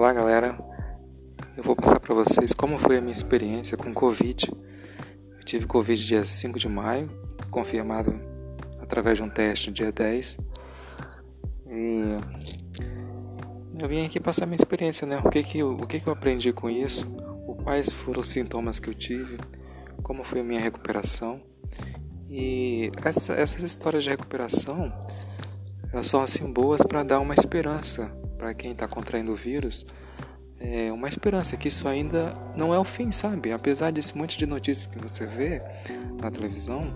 Olá, galera. Eu vou passar para vocês como foi a minha experiência com Covid. Eu tive Covid dia 5 de maio, confirmado através de um teste dia 10. E eu vim aqui passar minha experiência, né? O que que eu, o que que eu aprendi com isso? Quais foram os sintomas que eu tive? Como foi a minha recuperação? E essa, essas histórias de recuperação elas são assim boas para dar uma esperança para quem está contraindo o vírus, é uma esperança que isso ainda não é o fim, sabe? Apesar desse monte de notícias que você vê na televisão,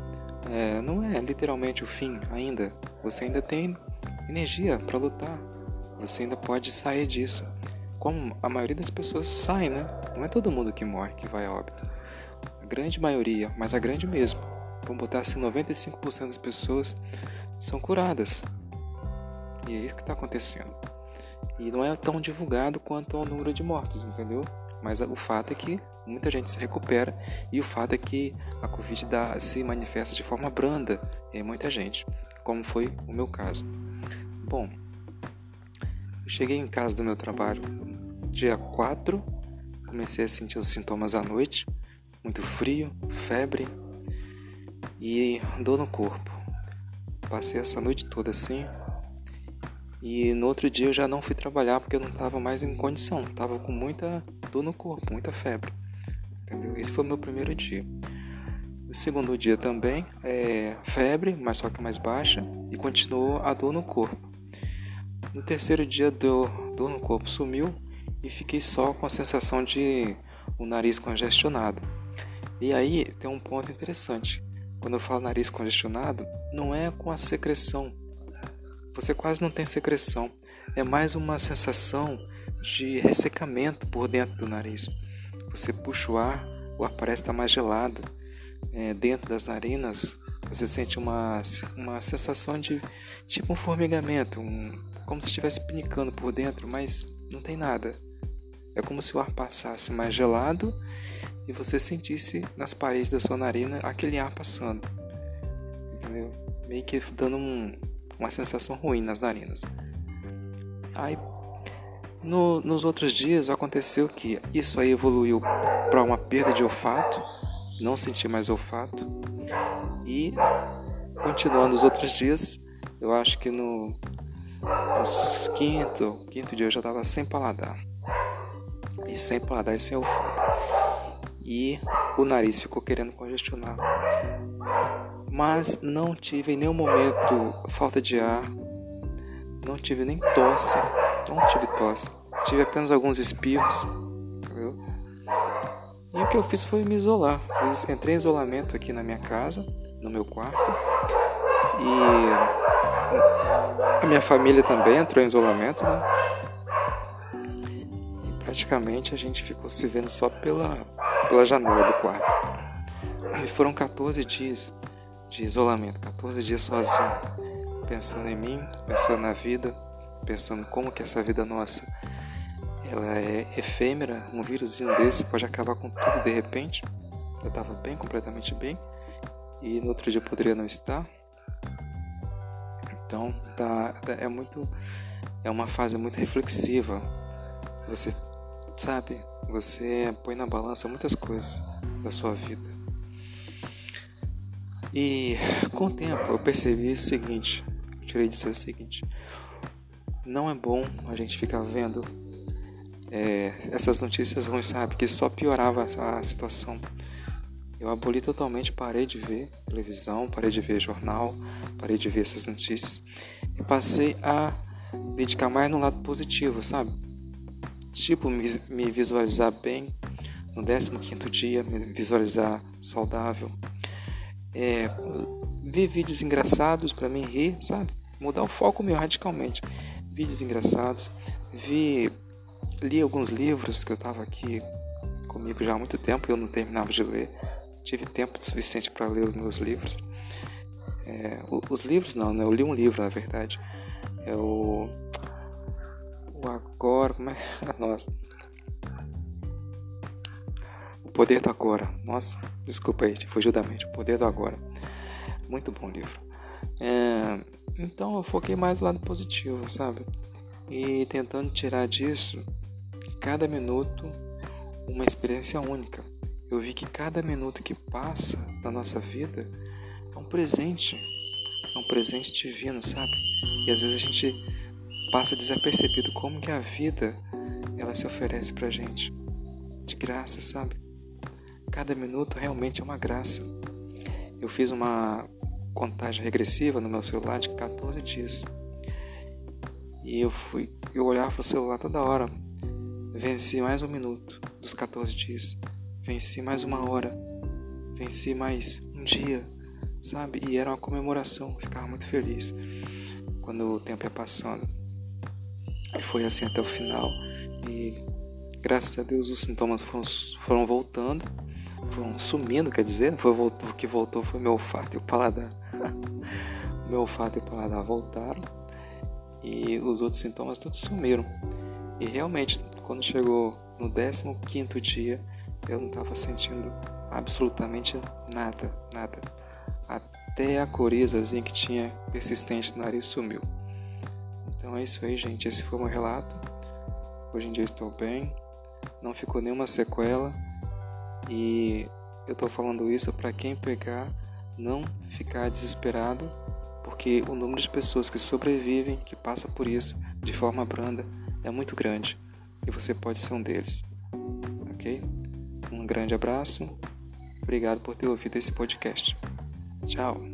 é, não é literalmente o fim ainda. Você ainda tem energia para lutar. Você ainda pode sair disso. Como a maioria das pessoas sai, né? Não é todo mundo que morre que vai a óbito. A grande maioria, mas a grande mesmo. Vamos botar assim, 95% das pessoas são curadas. E é isso que está acontecendo. E não é tão divulgado quanto ao número de mortos, entendeu? Mas o fato é que muita gente se recupera e o fato é que a Covid dá, se manifesta de forma branda em muita gente, como foi o meu caso. Bom, eu cheguei em casa do meu trabalho dia 4, comecei a sentir os sintomas à noite, muito frio, febre e dor no corpo. Passei essa noite toda assim, e no outro dia eu já não fui trabalhar porque eu não estava mais em condição. Estava com muita dor no corpo, muita febre. Entendeu? Esse foi o meu primeiro dia. O segundo dia também é febre, mas só que mais baixa, e continuou a dor no corpo. No terceiro dia, dor, dor no corpo sumiu e fiquei só com a sensação de o nariz congestionado. E aí tem um ponto interessante. Quando eu falo nariz congestionado, não é com a secreção você quase não tem secreção. É mais uma sensação de ressecamento por dentro do nariz. Você puxa o ar, o ar parece estar mais gelado. É, dentro das narinas, você sente uma, uma sensação de tipo um formigamento, um, como se estivesse pinicando por dentro, mas não tem nada. É como se o ar passasse mais gelado e você sentisse nas paredes da sua narina aquele ar passando. Entendeu? Meio que dando um, uma sensação ruim nas narinas. Aí, no, nos outros dias aconteceu que isso aí evoluiu para uma perda de olfato, não senti mais olfato, e continuando os outros dias, eu acho que no, no quinto, quinto dia eu já estava sem paladar, e sem paladar e sem olfato, e o nariz ficou querendo congestionar mas não tive em nenhum momento falta de ar, não tive nem tosse, não tive tosse, tive apenas alguns espirros, entendeu? E o que eu fiz foi me isolar. Entrei em isolamento aqui na minha casa, no meu quarto, e a minha família também entrou em isolamento, né? E praticamente a gente ficou se vendo só pela, pela janela do quarto. E foram 14 dias de isolamento, 14 dias sozinho, pensando em mim, pensando na vida, pensando como que essa vida nossa ela é efêmera, um vírusinho desse pode acabar com tudo de repente. Eu estava bem, completamente bem, e no outro dia poderia não estar. Então, tá, tá, é muito é uma fase muito reflexiva. Você sabe, você põe na balança muitas coisas da sua vida. E com o tempo eu percebi o seguinte, tirei disso o seguinte, não é bom a gente ficar vendo é, essas notícias ruins, sabe, que só piorava a situação. Eu aboli totalmente, parei de ver televisão, parei de ver jornal, parei de ver essas notícias e passei a dedicar mais no lado positivo, sabe? Tipo, me, me visualizar bem no 15 dia, me visualizar saudável, é, ver vídeos engraçados para mim rir, sabe? Mudar o foco meu radicalmente. Vídeos engraçados, vi, li alguns livros que eu estava aqui comigo já há muito tempo e eu não terminava de ler. Tive tempo suficiente para ler os meus livros. É, os livros não, né? Eu li um livro, na verdade. É o. O Agora. Como é? Nossa. Poder do Agora. Nossa, desculpa aí, fugiu da mente. O Poder do Agora. Muito bom livro. É, então eu foquei mais no lado positivo, sabe? E tentando tirar disso cada minuto uma experiência única. Eu vi que cada minuto que passa na nossa vida é um presente, é um presente divino, sabe? E às vezes a gente passa desapercebido como que a vida ela se oferece pra gente de graça, sabe? Cada minuto realmente é uma graça. Eu fiz uma contagem regressiva no meu celular de 14 dias. E eu fui, eu olhava pro celular toda hora. Venci mais um minuto dos 14 dias. Venci mais uma hora. Venci mais um dia, sabe? E era uma comemoração, ficava muito feliz quando o tempo ia passando. E foi assim até o final. E graças a Deus os sintomas foram, foram voltando, foram sumindo, quer dizer, foi, o que voltou foi meu olfato e o paladar. meu olfato e o paladar voltaram e os outros sintomas todos sumiram. E realmente, quando chegou no 15 dia, eu não estava sentindo absolutamente nada, nada. Até a corizazinha que tinha persistente no nariz sumiu. Então é isso aí, gente. Esse foi o meu relato. Hoje em dia estou bem, não ficou nenhuma sequela e eu estou falando isso para quem pegar não ficar desesperado, porque o número de pessoas que sobrevivem, que passam por isso de forma branda, é muito grande e você pode ser um deles. Ok? Um grande abraço. Obrigado por ter ouvido esse podcast. Tchau.